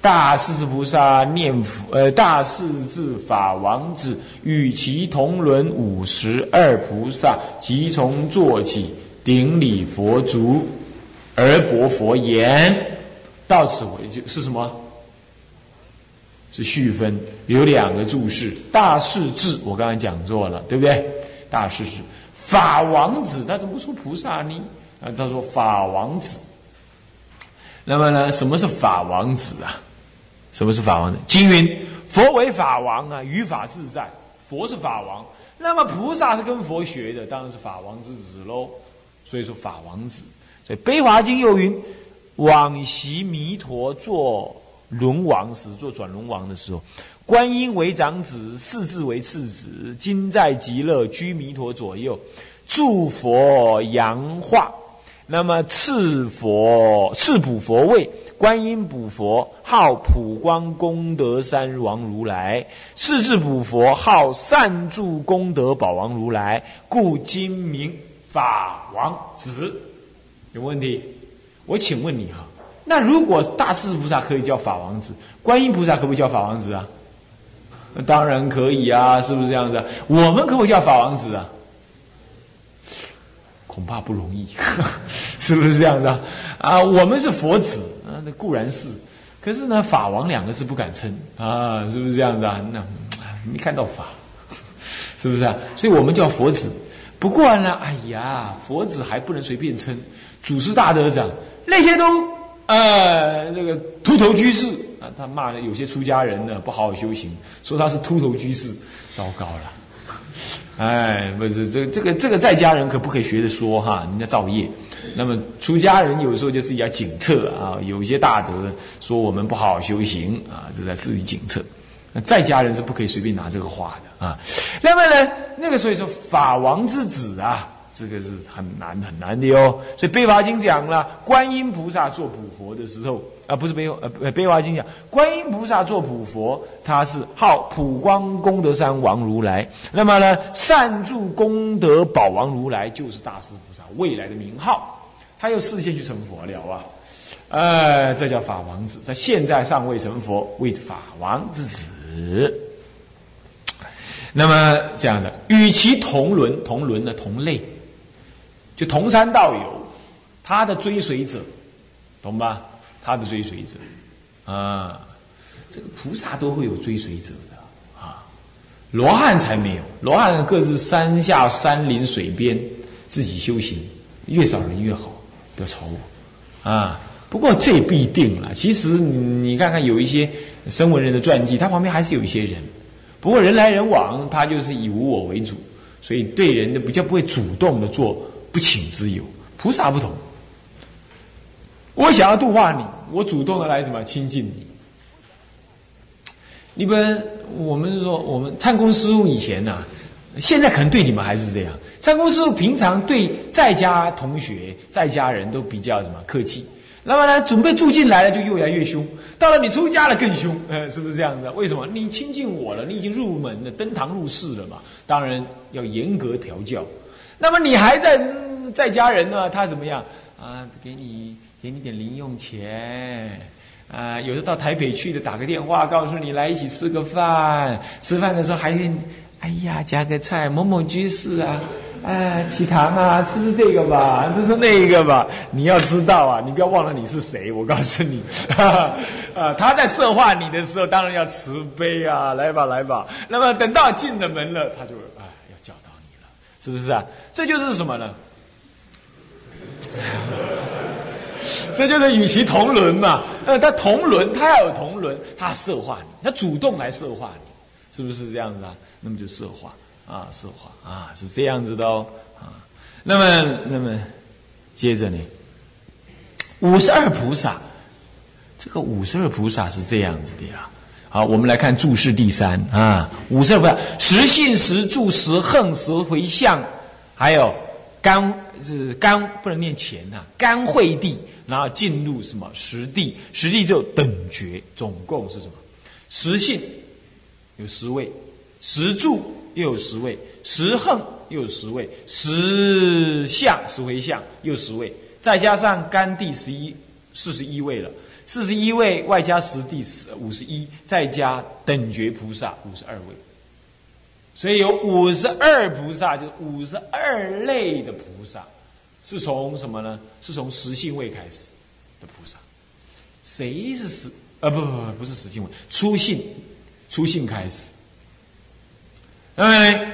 大势至菩萨念佛，呃，大势至法王子与其同伦五十二菩萨，即从坐起顶礼佛足，而薄佛言：到此为止是什么？是续分，有两个注释。大势至，我刚才讲过了，对不对？大势至法王子，他怎么不说菩萨呢？啊，他说法王子。那么呢，什么是法王子啊？什么是法王子？经云：佛为法王啊，于法自在。佛是法王，那么菩萨是跟佛学的，当然是法王之子喽。所以说法王子。所以《悲华经》又云：往昔弥陀做轮王时，做转轮王的时候，观音为长子，四智为次子，今在极乐居弥陀左右，祝佛扬化。那么赐佛赐补佛位，观音补佛号普光功德三王如来，世智补佛号善住功德宝王如来，故今名法王子。有问题？我请问你哈，那如果大势菩萨可以叫法王子，观音菩萨可不可以叫法王子啊？当然可以啊，是不是这样子？我们可不可以叫法王子啊？恐怕不容易，是不是这样的啊？我们是佛子，那固然是，可是呢，法王两个字不敢称啊，是不是这样的？那没看到法，是不是啊？所以我们叫佛子。不过呢，哎呀，佛子还不能随便称。祖师大德讲那些都呃，这个秃头居士啊，他骂的有些出家人呢不好好修行，说他是秃头居士，糟糕了。哎，不是这这个这个在家人可不可以学着说哈？人家造业。那么出家人有时候就自己要警策啊。有一些大德说我们不好好修行啊，就在自己警策。那在家人是不可以随便拿这个话的啊。那么呢，那个所以说法王之子啊，这个是很难很难的哟。所以《悲华经》讲了，观音菩萨做普佛的时候。啊，不是悲呃《悲华经》讲，观音菩萨做普佛，他是号普光功德山王如来。那么呢，善住功德宝王如来就是大势菩萨未来的名号。他又事先去成佛了啊，呃，这叫法王子。他现在尚未成佛，为法王之子。那么这样的，与其同伦，同伦的同类，就同山道友，他的追随者，懂吧？他的追随者，啊，这个菩萨都会有追随者的啊，罗汉才没有，罗汉各自山下山林水边自己修行，越少人越好，不要吵我啊。不过这也不一定了，其实你看看有一些声闻人的传记，他旁边还是有一些人，不过人来人往，他就是以无我为主，所以对人的比较不会主动的做不请之友。菩萨不同。我想要度化你，我主动的来什么亲近你？你们我们说，我们参公师傅以前呐，现在可能对你们还是这样。三公师傅平常对在家同学、在家人都比较什么客气，那么呢，准备住进来了就越来越凶，到了你出家了更凶，呃，是不是这样子？为什么？你亲近我了，你已经入门了，登堂入室了嘛？当然要严格调教。那么你还在在家人呢，他怎么样啊？给你。给你点零用钱，啊，有的到台北去的，打个电话告诉你来一起吃个饭。吃饭的时候还，哎呀，加个菜，某某居士啊，哎，起堂啊，吃吃这个吧，吃吃那个吧。你要知道啊，你不要忘了你是谁。我告诉你，啊，他在设化你的时候，当然要慈悲啊，来吧，来吧。那么等到进了门了，他就啊要教导你了，是不是啊？这就是什么呢？这就是与其同伦嘛，呃，他同伦，他要有同伦，他色化你，他主动来色化你，是不是这样子啊？那么就色化啊，色化啊，是这样子的哦啊。那么，那么接着呢，五十二菩萨，这个五十二菩萨是这样子的呀。好，我们来看注释第三啊，五十二菩萨，实信实住实恨实回向，还有甘是甘不能念钱呐，甘惠地。然后进入什么实地？实地就等觉，总共是什么？实性有十位，十住又有十位，十横又有十位，十相十回向又十位，再加上甘地十一四十一位了。四十一位外加十地五十一，再加等觉菩萨五十二位，所以有五十二菩萨，就是五十二类的菩萨，是从什么呢？是从实性位开始的菩萨。谁是实？啊，不不不，不是实性位，初性，初性开始。哎，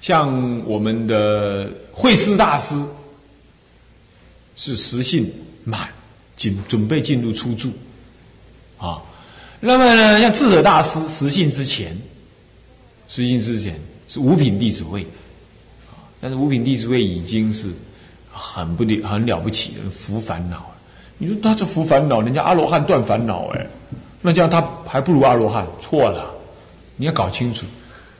像我们的慧思大师是实性满。进准备进入初住，啊，那么呢，像智者大师实性之前，实性之前是五品弟子位，但是五品弟子位已经是很不了很了不起的服烦恼了。你说他这服烦恼，人家阿罗汉断烦恼，哎，那这样他还不如阿罗汉？错了，你要搞清楚，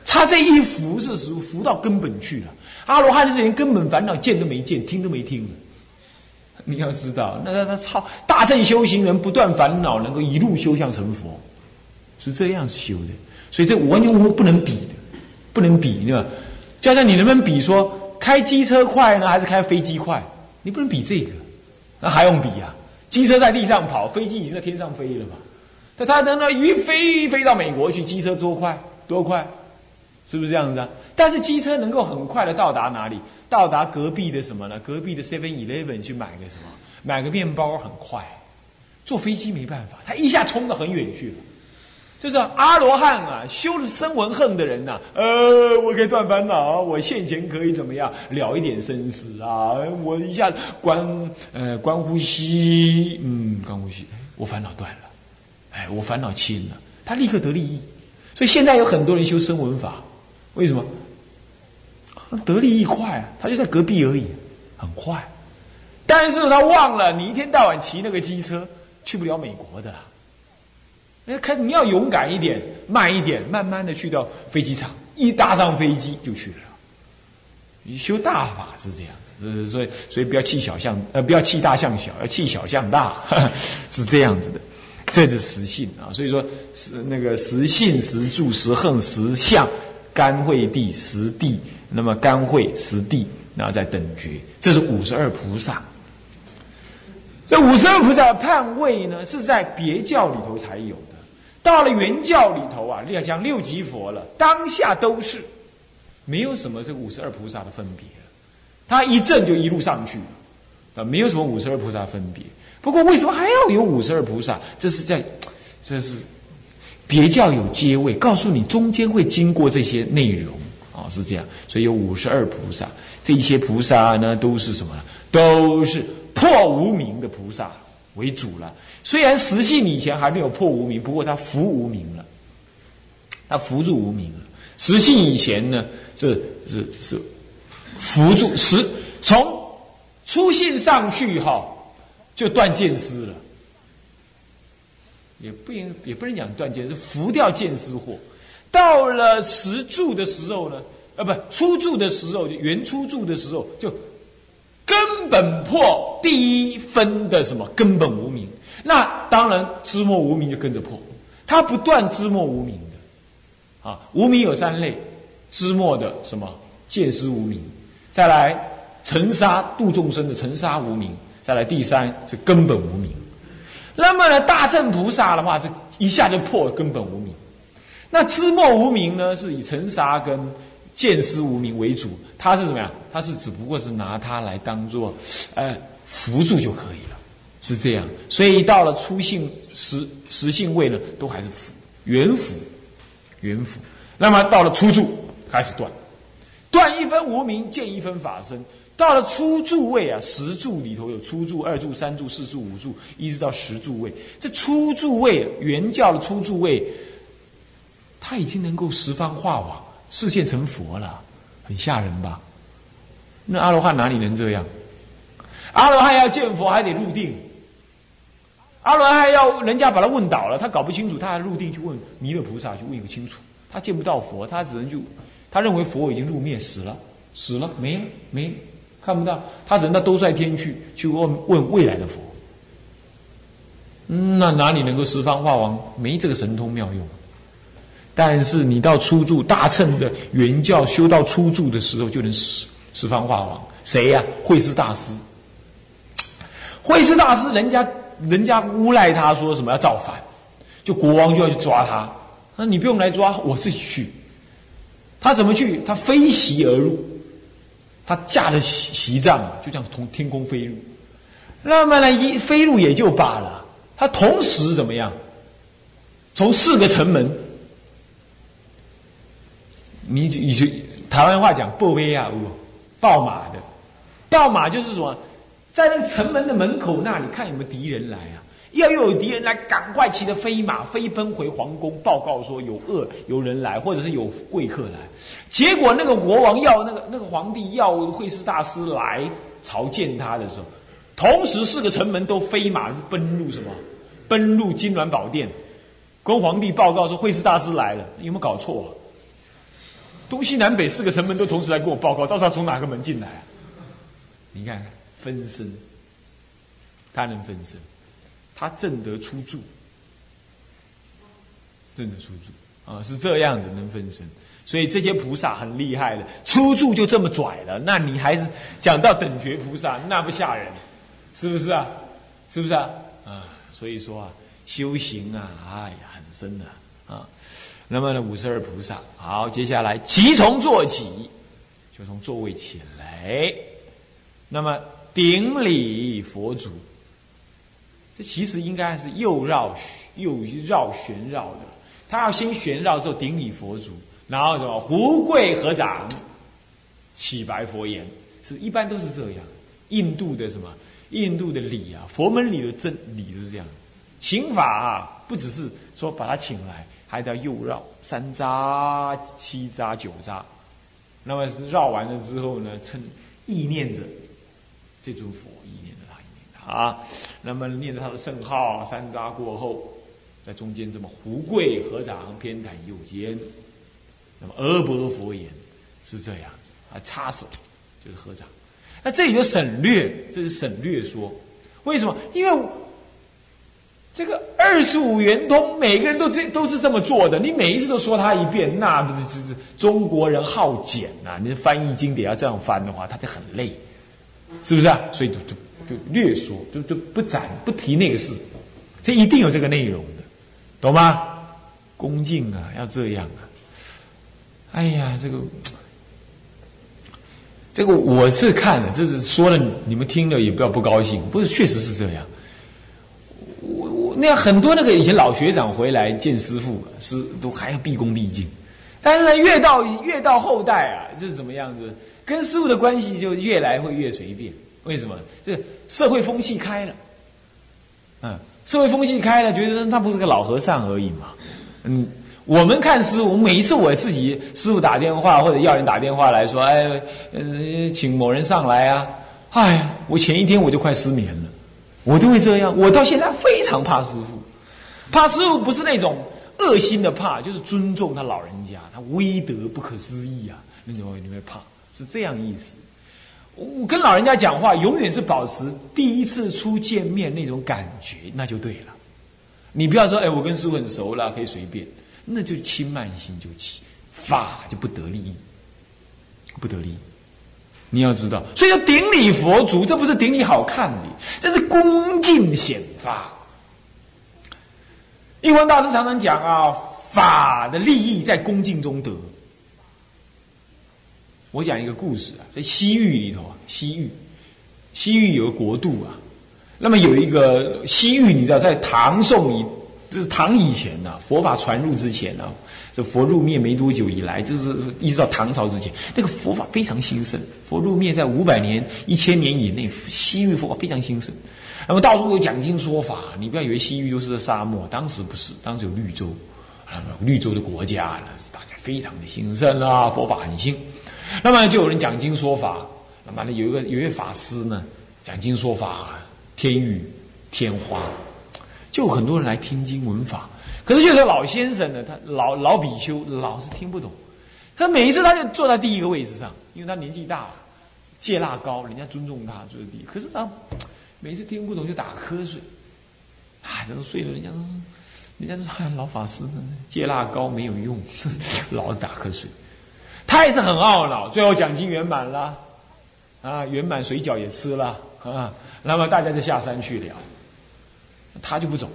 他这一服是属服到根本去了。阿罗汉是连根本烦恼见都没见，听都没听了。你要知道，那他操大圣修行人不断烦恼，能够一路修向成佛，是这样修的。所以这完全不能比的，不能比，对吧？就像你能不能比说开机车快呢，还是开飞机快？你不能比这个，那还用比啊？机车在地上跑，飞机已经在天上飞了嘛？但他能那一飞飞到美国去，机车多快？多快？是不是这样子啊？但是机车能够很快的到达哪里？到达隔壁的什么呢？隔壁的 Seven Eleven 去买个什么？买个面包很快。坐飞机没办法，他一下冲得很远去了。就是阿罗汉啊，修了生闻恨的人呐，呃，我可以断烦恼，我现前可以怎么样了一点生死啊？我一下观呃观呼吸，嗯，观呼吸，我烦恼断了，哎，我烦恼轻了，他立刻得利益。所以现在有很多人修声闻法，为什么？得利益快啊，他就在隔壁而已，很快。但是他忘了，你一天到晚骑那个机车，去不了美国的。那开你要勇敢一点，慢一点，慢慢的去到飞机场，一搭上飞机就去了。你修大法是这样，呃，所以所以不要气小象，呃，不要气大象小，要气小象大，是这样子的。这是实性啊，所以说是那个实性、实住、实恨、实相，甘慧地、实地。那么甘慧实地，然后再等觉，这是五十二菩萨。这五十二菩萨的判位呢，是在别教里头才有的。到了原教里头啊，要讲六级佛了，当下都是没有什么这五十二菩萨的分别。他一证就一路上去，啊，没有什么五十二菩萨分别。不过为什么还要有五十二菩萨？这是在，这是别教有阶位，告诉你中间会经过这些内容。哦，是这样，所以有五十二菩萨，这一些菩萨呢，都是什么？都是破无明的菩萨为主了。虽然实性以前还没有破无明，不过他伏无明了，他伏住无明了。实性以前呢，是是是伏住实，从初性上去哈，就断见思了，也不应也不能讲断见，是伏掉见思惑。到了实住的时候呢，啊，不，初住的时候，原初住的时候，就根本破第一分的什么根本无名。那当然知末无名就跟着破，他不断知末无名的，啊，无名有三类，知末的什么见思无名，再来尘沙度众生的尘沙无名，再来第三是根本无名。那么呢，大乘菩萨的话是一下就破根本无名。那知末无名呢，是以尘沙跟见思无名为主，它是怎么样？它是只不过是拿它来当做，呃，辅助就可以了，是这样。所以到了初性实实性位呢，都还是辅元辅元辅。那么到了初住开始断，断一分无名，见一分法身。到了初住位啊，十住里头有初住、二住、三住、四住、五住，一直到十住位。这初住位原教的初住位。他已经能够十方化网，视现成佛了，很吓人吧？那阿罗汉哪里能这样？阿罗汉要见佛还得入定，阿罗汉要人家把他问倒了，他搞不清楚，他还入定去问弥勒菩萨去问一个清楚。他见不到佛，他只能就他认为佛已经入灭死了，死了没了没了看不到，他只能到兜率天去去问问未来的佛。那哪里能够十方化王？没这个神通妙用。但是你到初住大乘的原教修到初住的时候，就能十十方化王。谁呀？慧师大师。慧师大师，人家人家诬赖他说什么要造反，就国王就要去抓他。那你不用来抓，我自己去。他怎么去？他飞袭而入，他驾着席席帐，就这样从天空飞入。那么呢，一飞入也就罢了，他同时怎么样？从四个城门，你你就台湾话讲“报威啊”，报马的，报马就是什么，在那城门的门口那里看有没有敌人来啊？要又有敌人来，赶快骑着飞马飞奔回皇宫，报告说有恶有人来，或者是有贵客来。结果那个国王要那个那个皇帝要会师大师来朝见他的时候，同时四个城门都飞马奔入什么？奔入金銮宝殿，跟皇帝报告说会师大师来了。有没有搞错？东西南北四个城门都同时来跟我报告，到时候从哪个门进来啊？你看分身，他能分身。他正得出住，正得出住啊，是这样子能分身，所以这些菩萨很厉害的，出住就这么拽了。那你还是讲到等觉菩萨，那不吓人，是不是啊？是不是啊？啊，所以说啊，修行啊，哎呀，很深的啊。那么呢，五十二菩萨，好，接下来即从坐起，就从座位起来，那么顶礼佛祖。这其实应该是又绕又绕旋绕的，他要先旋绕之后顶礼佛祖，然后什么胡跪合掌，起白佛言，是一般都是这样。印度的什么？印度的礼啊，佛门里的真礼就是这样。请法啊，不只是说把他请来，还得要右绕三匝、七匝、九匝。那么是绕完了之后呢，称意念着这尊佛，啊。那么念着他的圣号，三匝过后，在中间这么胡跪合掌，偏袒右肩。那么阿婆佛言是这样子，啊，插手就是合掌。那这里就省略，这是省略说，为什么？因为这个二十五圆通，每个人都这都是这么做的。你每一次都说他一遍，那不是这这中国人好简呐？你翻译经典要这样翻的话，他就很累，是不是啊？所以就就。就略说，就就不展不提那个事，这一定有这个内容的，懂吗？恭敬啊，要这样啊！哎呀，这个这个我是看了，这是说了，你们听了也不要不高兴，不是，确实是这样。我我那样很多那个以前老学长回来见师傅，师都还要毕恭毕敬，但是呢，越到越到后代啊，这是怎么样子？跟师傅的关系就越来会越随便。为什么？这社会风气开了，嗯，社会风气开了，觉得他不是个老和尚而已嘛。嗯，我们看师傅，每一次我自己师傅打电话或者要人打电话来说，哎，呃，请某人上来啊，哎呀，我前一天我就快失眠了，我都会这样。我到现在非常怕师傅，怕师傅不是那种恶心的怕，就是尊重他老人家，他威德不可思议啊，那你会你会怕，是这样意思。我跟老人家讲话，永远是保持第一次初见面那种感觉，那就对了。你不要说，哎，我跟师傅很熟了，可以随便，那就轻慢心就起，法就不得利益，不得利益。你要知道，所以要顶礼佛祖，这不是顶礼好看的，这是恭敬显发。印光大师常常讲啊，法的利益在恭敬中得。我讲一个故事啊，在西域里头啊，西域，西域有个国度啊，那么有一个西域，你知道，在唐宋以，这是唐以前呐，佛法传入之前啊，这佛入灭没多久以来，就是一直到唐朝之前，那个佛法非常兴盛。佛入灭在五百年、一千年以内，西域佛法非常兴盛。那么到处有讲经说法，你不要以为西域都是沙漠，当时不是，当时有绿洲，啊，绿洲的国家，那是大家非常的兴盛啊，佛法很兴。那么就有人讲经说法，那么呢有一个有一位法师呢讲经说法，天雨天花，就很多人来听经闻法。可是就是老先生呢，他老老比丘老是听不懂。他每一次他就坐在第一个位置上，因为他年纪大了，戒腊高，人家尊重他坐在第一。可是他每次听不懂就打瞌睡，啊，这都睡了，人家说，人家说哎，老法师戒腊高没有用，老打瞌睡。他也是很懊恼，最后奖金圆满了，啊，圆满水饺也吃了，啊。那么大家就下山去了，他就不走。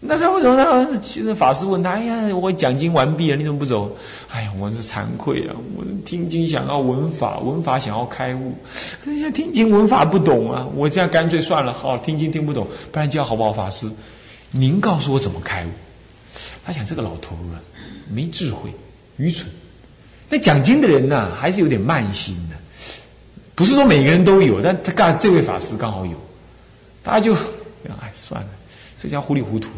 那他为什么呢？其实法师问他：“哎呀，我讲经完毕了，你怎么不走？”哎呀，我是惭愧啊！我听经想要闻法，闻法想要开悟，可是听经闻法不懂啊！我这样干脆算了，好听经听不懂，不然叫好不好？法师，您告诉我怎么开悟？他想这个老头啊，没智慧，愚蠢。那讲经的人呢，还是有点慢心的，不是说每个人都有，但他刚这位法师刚好有，大家就哎算了，这叫糊里糊涂。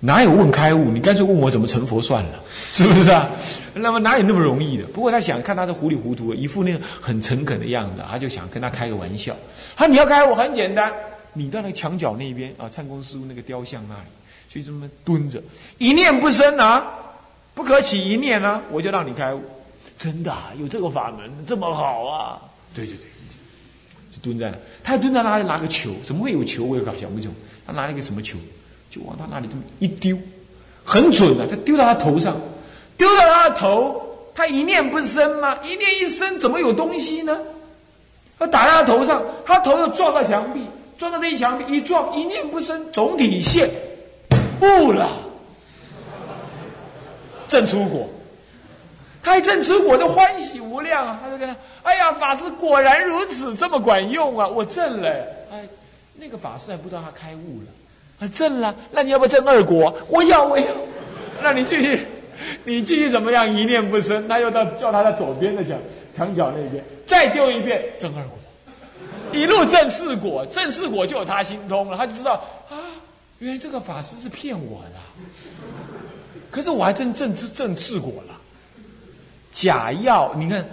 哪有问开悟？你干脆问我怎么成佛算了，是不是啊？那么哪有那么容易的？不过他想看他的糊里糊涂，一副那个很诚恳的样子，他就想跟他开个玩笑。他你要开悟很简单，你到那个墙角那边啊，灿公师傅那个雕像那里，就这么蹲着，一念不生啊，不可起一念啊，我就让你开悟。真的有这个法门这么好啊？对对对，就蹲在那。他蹲在那里拿个球，怎么会有球？我也搞想不懂。他拿了一个什么球？就往他那里这么一丢，很准的，他丢到他头上，丢到他的头，他一念不生吗？一念一生，怎么有东西呢？他打在他头上，他头又撞到墙壁，撞到这一墙壁，一撞一念不生，总体现悟了，正出果。他一正出果就欢喜无量啊！他就跟他，哎呀，法师果然如此，这么管用啊！我正了，哎，那个法师还不知道他开悟了。啊，正了，那你要不要正二果？我要，我要。那你继续，你继续怎么样？一念不生，他又到叫他在左边的墙墙角那边再丢一遍正二果，一路正四果，正四果就有他心通了，他就知道啊，原来这个法师是骗我的。可是我还真正正四果了，假药，你看。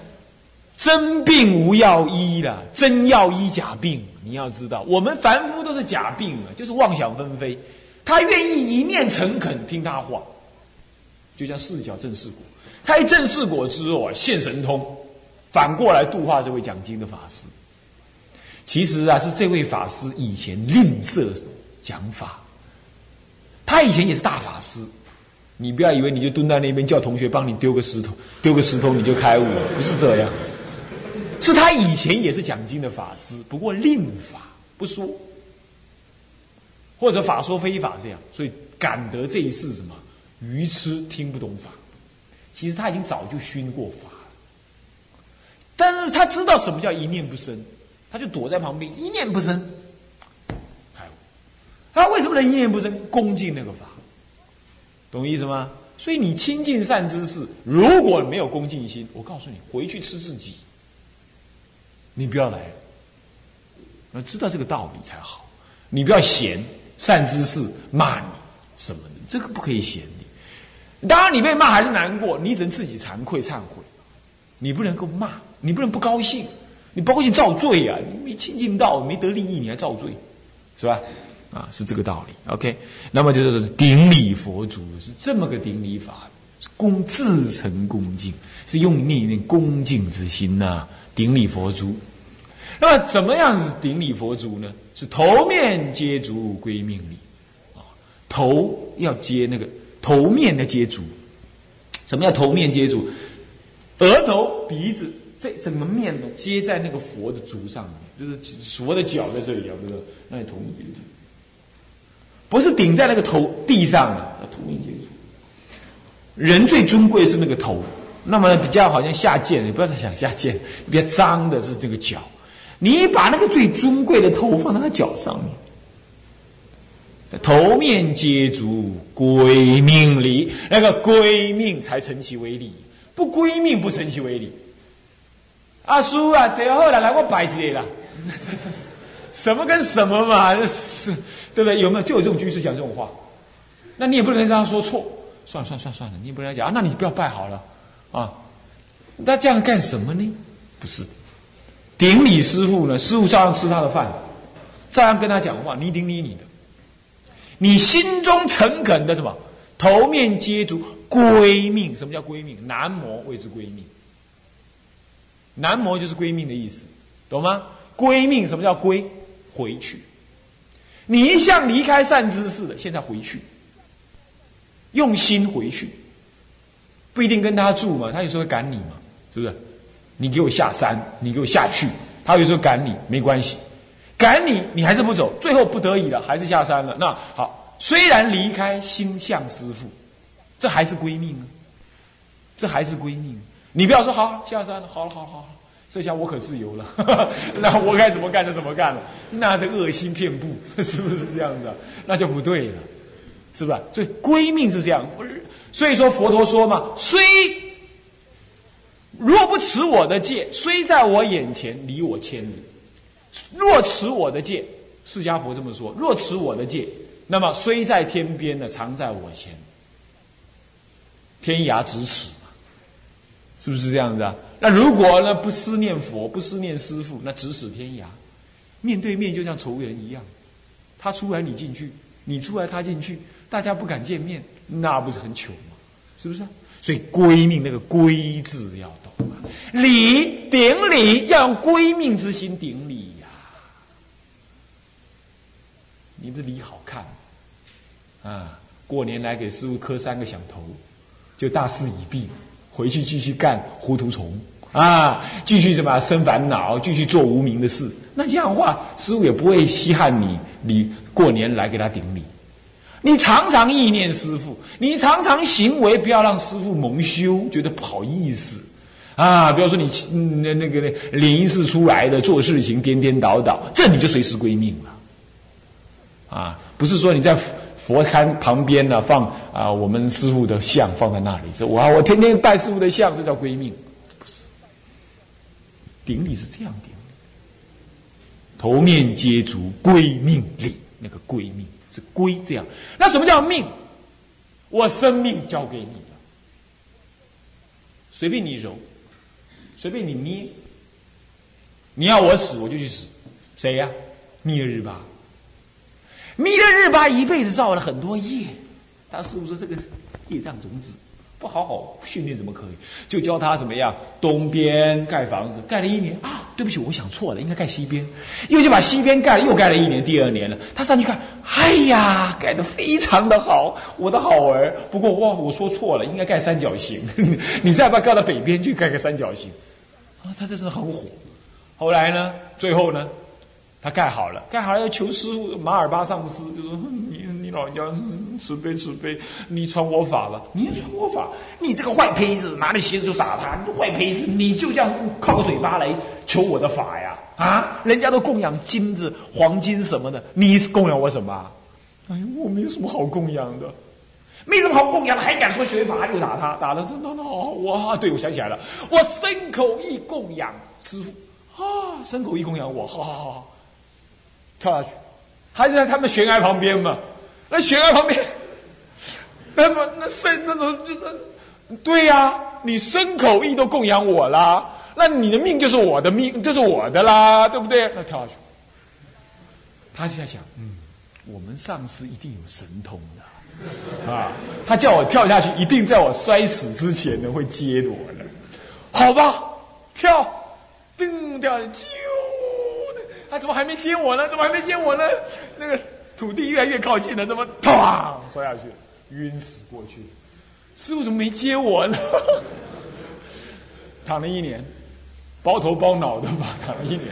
真病无药医的，真药医假病。你要知道，我们凡夫都是假病啊，就是妄想纷飞。他愿意一念诚恳听他话，就像四角正四果。他一正四果之后啊，现神通，反过来度化这位讲经的法师。其实啊，是这位法师以前吝啬讲法。他以前也是大法师，你不要以为你就蹲在那边叫同学帮你丢个石头，丢个石头你就开悟了，不是这样。是他以前也是讲经的法师，不过令法不说，或者法说非法这样，所以感得这一世什么愚痴听不懂法。其实他已经早就熏过法了，但是他知道什么叫一念不生，他就躲在旁边一念不生，开悟。他为什么能一念不生？恭敬那个法，懂意思吗？所以你亲近善知识，如果没有恭敬心，我告诉你，回去吃自己。你不要来，要知道这个道理才好。你不要嫌善知识骂你什么的，这个不可以嫌你。当然，你被骂还是难过，你只能自己惭愧忏悔。你不能够骂，你不能不高兴，你不高兴造罪啊！你没亲近道，没得利益，你还造罪，是吧？啊，是这个道理。OK，那么就是顶礼佛祖是这么个顶礼法，恭自诚恭敬，是用念念恭敬之心呐。顶礼佛珠，那么怎么样是顶礼佛珠呢？是头面接足归命礼，啊，头要接那个头面的接足。什么叫头面接足？额头、鼻子这整个面呢，接在那个佛的足上面，就是佛的脚在这里啊，不是？那你头面接足，不是顶在那个头地上的，头面接足。人最尊贵是那个头。那么比较好像下贱，你不要再想下贱，比较脏的是这个脚。你把那个最尊贵的头放在他脚上面，头面接足归命礼，那个归命才成其为礼，不归命不成其为礼。阿叔啊，最后了，来我摆起来了。这这是什么跟什么嘛？这是对不对？有没有就有这种居士讲这种话？那你也不能让他说错。算了算了算了算了，你也不能讲啊。那你不要拜好了。啊，那这样干什么呢？不是，顶礼师傅呢？师傅照样吃他的饭，照样跟他讲话。你顶礼你的，你心中诚恳的什么？头面接足归命。什么叫归命？南摩谓之归命。南摩就是归命的意思，懂吗？归命什么叫归？回去。你一向离开善知识的，现在回去，用心回去。不一定跟他住嘛，他有时候赶你嘛，是不是？你给我下山，你给我下去，他有时候赶你，没关系，赶你，你还是不走，最后不得已了，还是下山了。那好，虽然离开心向师父，这还是归命啊，这还是归命。你不要说好下山了，好了，好了，好了，这下我可自由了，那我该怎么干就怎么干了，那是恶心遍布，是不是这样子？那就不对了，是不是？所以归命是这样，所以说佛陀说嘛，虽若不持我的戒，虽在我眼前离我千里；若持我的戒，释迦佛这么说，若持我的戒，那么虽在天边呢，常在我前，天涯咫尺嘛。是不是这样子啊？那如果呢不思念佛，不思念师父，那咫尺天涯，面对面就像仇人一样。他出来你进去，你出来他进去，大家不敢见面，那不是很糗吗？是不是？所以归命那个归字要懂啊，礼顶礼要用归命之心顶礼呀。你不是礼好看啊？过年来给师傅磕三个响头，就大事已毕。回去继续干糊涂虫啊！继续什么生烦恼，继续做无名的事。那这样的话，师傅也不会稀罕你。你过年来给他顶礼，你常常意念师傅，你常常行为不要让师傅蒙羞，觉得不好意思啊！比如说你那那个那灵事出来的做事情颠颠倒倒，这你就随时归命了啊！不是说你在。佛龛旁边呢，放啊我们师傅的像放在那里，说我我天天拜师傅的像，这叫归命，顶礼是这样顶，头面接足归命礼，那个归命是归这样。那什么叫命？我生命交给你了，随便你揉，随便你捏，你要我死我就去死，谁呀？弥勒日巴。弥勒日巴一辈子造了很多业，他师傅说这个业障种子不好好训练怎么可以？就教他怎么样东边盖房子，盖了一年啊，对不起，我想错了，应该盖西边，又就把西边盖，又盖了一年，第二年了，他上去看，哎呀，盖的非常的好，我的好儿。不过哇，我说错了，应该盖三角形，你再把盖到北边去盖个三角形啊，他这是很火。后来呢，最后呢？他盖好了，盖好了要求师傅马尔巴上师，就说你你老人家慈悲慈悲，你传我法了，你传我法，你这个坏胚子，拿着鞋子就打他，你坏胚子，你就这样靠个嘴巴来求我的法呀？啊，人家都供养金子、黄金什么的，你供养我什么？哎呀，我没有什么好供养的，没什么好供养的，还敢说学法？就打他，打了，那那好，我对我想起来了，我牲口一供养师傅啊，牲口一供养我，好好好。跳下去，还是在他们悬崖旁边嘛？那悬崖旁边，那什么？那生那种就是，对呀，你身口意都供养我啦，那你的命就是我的命，就是我的啦，对不对？那跳下去，他是在想，嗯，我们上司一定有神通的啊！他叫我跳下去，一定在我摔死之前呢会接我的，好吧？跳，噔掉下去。他怎么还没接我呢？怎么还没接我呢？那个土地越来越靠近了，怎么砰摔下去，晕死过去。师傅怎么没接我呢？躺了一年，包头包脑的吧，躺了一年。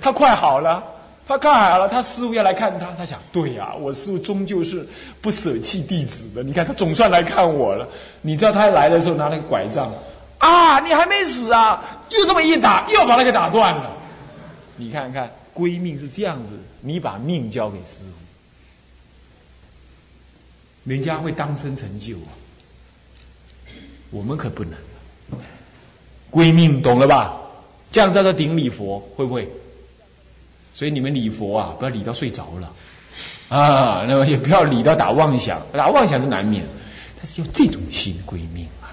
他快好了，他看好了，他师傅要来看他。他想，对呀，我师傅终究是不舍弃弟子的。你看他总算来看我了。你知道他来的时候拿那个拐杖啊，你还没死啊？又这么一打，又把他给打断了。你看看，归命是这样子，你把命交给师傅，人家会当生成就啊，我们可不能。归命懂了吧？这样叫做顶礼佛，会不会？所以你们礼佛啊，不要礼到睡着了啊，那么也不要礼到打妄想，打妄想是难免，但是要这种心归命啊，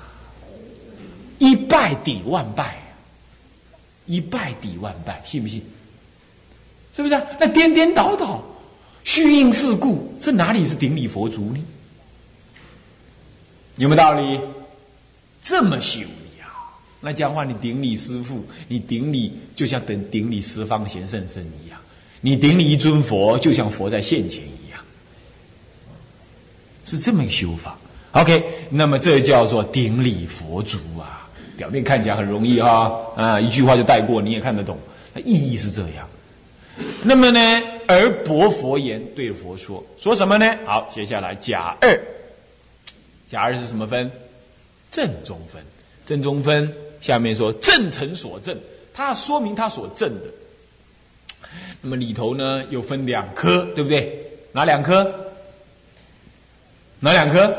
一拜抵万拜。一拜抵万拜，信不信？是不是？那颠颠倒倒、虚应事故，这哪里是顶礼佛祖呢？有没有道理？这么修呀？那讲话，你顶礼师父，你顶礼就像等顶礼十方贤圣僧一样，你顶礼一尊佛，就像佛在现前一样，是这么一个修法。OK，那么这叫做顶礼佛祖啊。表面看起来很容易啊，啊，一句话就带过，你也看得懂。那意义是这样，那么呢，而薄佛言对佛说，说什么呢？好，接下来甲二，甲二是什么分？正中分。正中分下面说正成所正，它说明它所正的。那么里头呢又分两颗，对不对？哪两颗？哪两颗？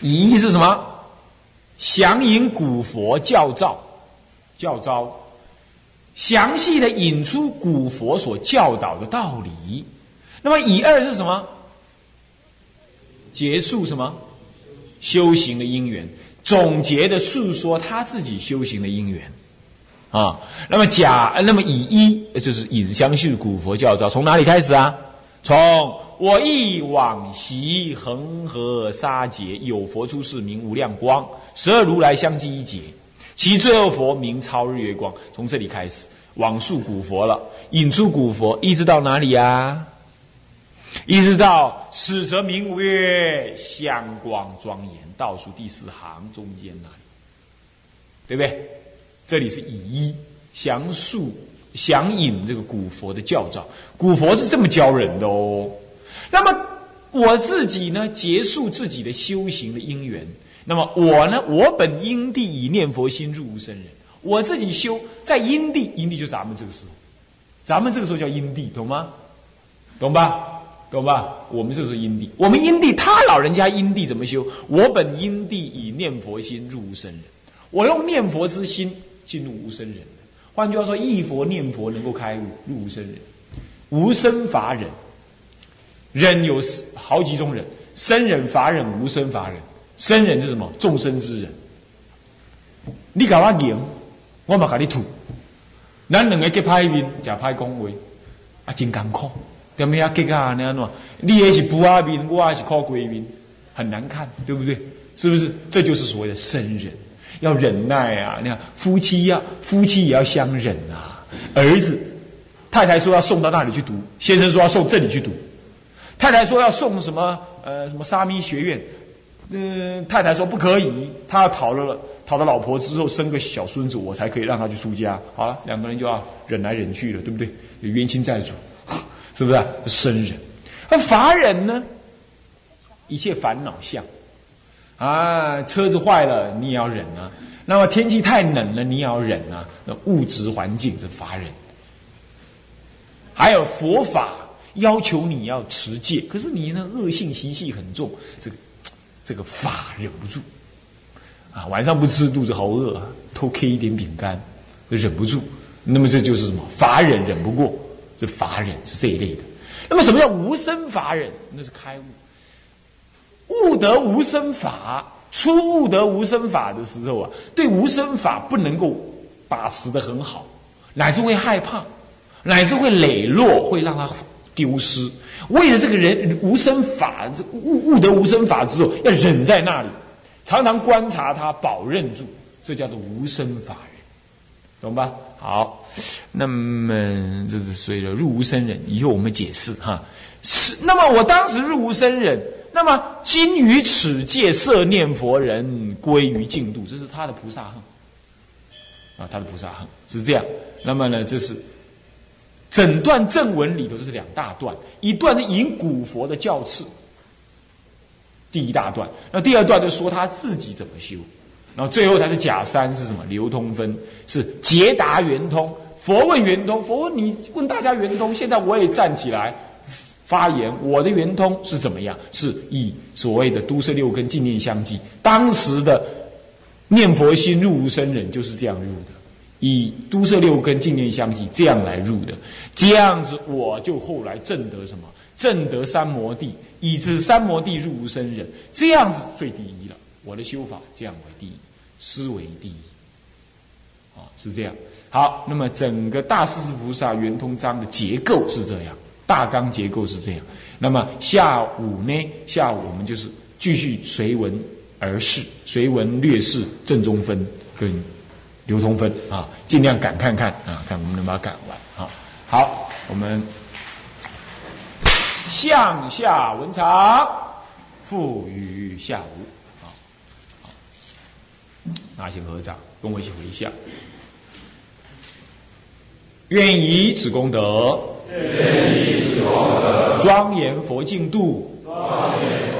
一是什么？降引古佛教照，教招，详细的引出古佛所教导的道理。那么以二是什么？结束什么？修行的因缘，总结的诉说他自己修行的因缘。啊，那么甲，那么乙一就是引相续古佛教照，从哪里开始啊？从我忆往昔恒河沙劫，有佛出世名无量光。十二如来相继一劫，其最后佛名超日月光。从这里开始，往述古佛了，引出古佛，一直到哪里呀？一直到始则名无月，香光庄严，倒数第四行中间那里，对不对？这里是以一详述详引这个古佛的教照，古佛是这么教人的哦。那么我自己呢，结束自己的修行的因缘。那么我呢？我本因地以念佛心入无生人。我自己修在因地，因地就咱们这个时候，咱们这个时候叫因地，懂吗？懂吧？懂吧？我们这是因地，我们因地，他老人家因地怎么修？我本因地以念佛心入无生人。我用念佛之心进入无生人。换句话说，一佛念佛能够开悟入无生人。无生法忍，忍有好几种忍：生忍、法忍、无生法忍。生人是什么？众生之人。你搞我赢，我嘛给你吐。咱两个结拍面，假拍讲话，啊，真艰苦。对不对啊？你也是不阿面，我也是靠鬼面，很难看，对不对？是不是？这就是所谓的生忍，要忍耐啊！你看夫妻呀，夫妻也要相忍啊。儿子，太太说要送到那里去读，先生说要送这里去读。太太说要送什么？呃，什么沙弥学院？嗯，太太说不可以，他要讨了讨了老婆之后生个小孙子，我才可以让他去出家。好了，两个人就要忍来忍去了，对不对？有冤亲债主，是不是？生忍，那法忍呢？一切烦恼相啊，车子坏了你也要忍啊。那么天气太冷了你也要忍啊。那物质环境是法忍，还有佛法要求你要持戒，可是你那恶性习气很重，这个。这个法忍不住，啊，晚上不吃肚子好饿，偷 K 一点饼干，忍不住。那么这就是什么？法忍忍不过，这法忍是这一类的。那么什么叫无生法忍？那是开悟，悟得无生法，初悟得无生法的时候啊，对无生法不能够把持的很好，乃至会害怕，乃至会磊落，会让他丢失。为了这个人无生法，悟悟得无生法之后，要忍在那里，常常观察他，保任住，这叫做无生法人，懂吧？好，那么这是所以说入无生忍，以后我们解释哈。是，那么我当时入无生忍，那么今于此界设念佛人归于净土，这是他的菩萨行啊，他的菩萨行是这样。那么呢，这是。整段正文里头就是两大段，一段是引古佛的教次，第一大段；那第二段就说他自己怎么修，然后最后他的假三是什么？流通分是捷达圆通，佛问圆通，佛问你问大家圆通，现在我也站起来发言，我的圆通是怎么样？是以所谓的都摄六根净念相继，当时的念佛心入无生忍就是这样入的。以都摄六根净念相继这样来入的，这样子我就后来证得什么？证得三摩地，以至三摩地入无生忍，这样子最第一了。我的修法这样为第一，思为第一，啊，是这样。好，那么整个大势至菩萨圆通章的结构是这样，大纲结构是这样。那么下午呢？下午我们就是继续随文而释，随文略释正中分跟。流通分啊，尽量赶看看啊，看我们能把它赶完啊。好，我们向下文长赋予下午啊。拿起合掌，跟我一起回向。愿以此功德，愿以此功德，庄严佛净土，庄严佛净土，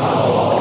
Amen.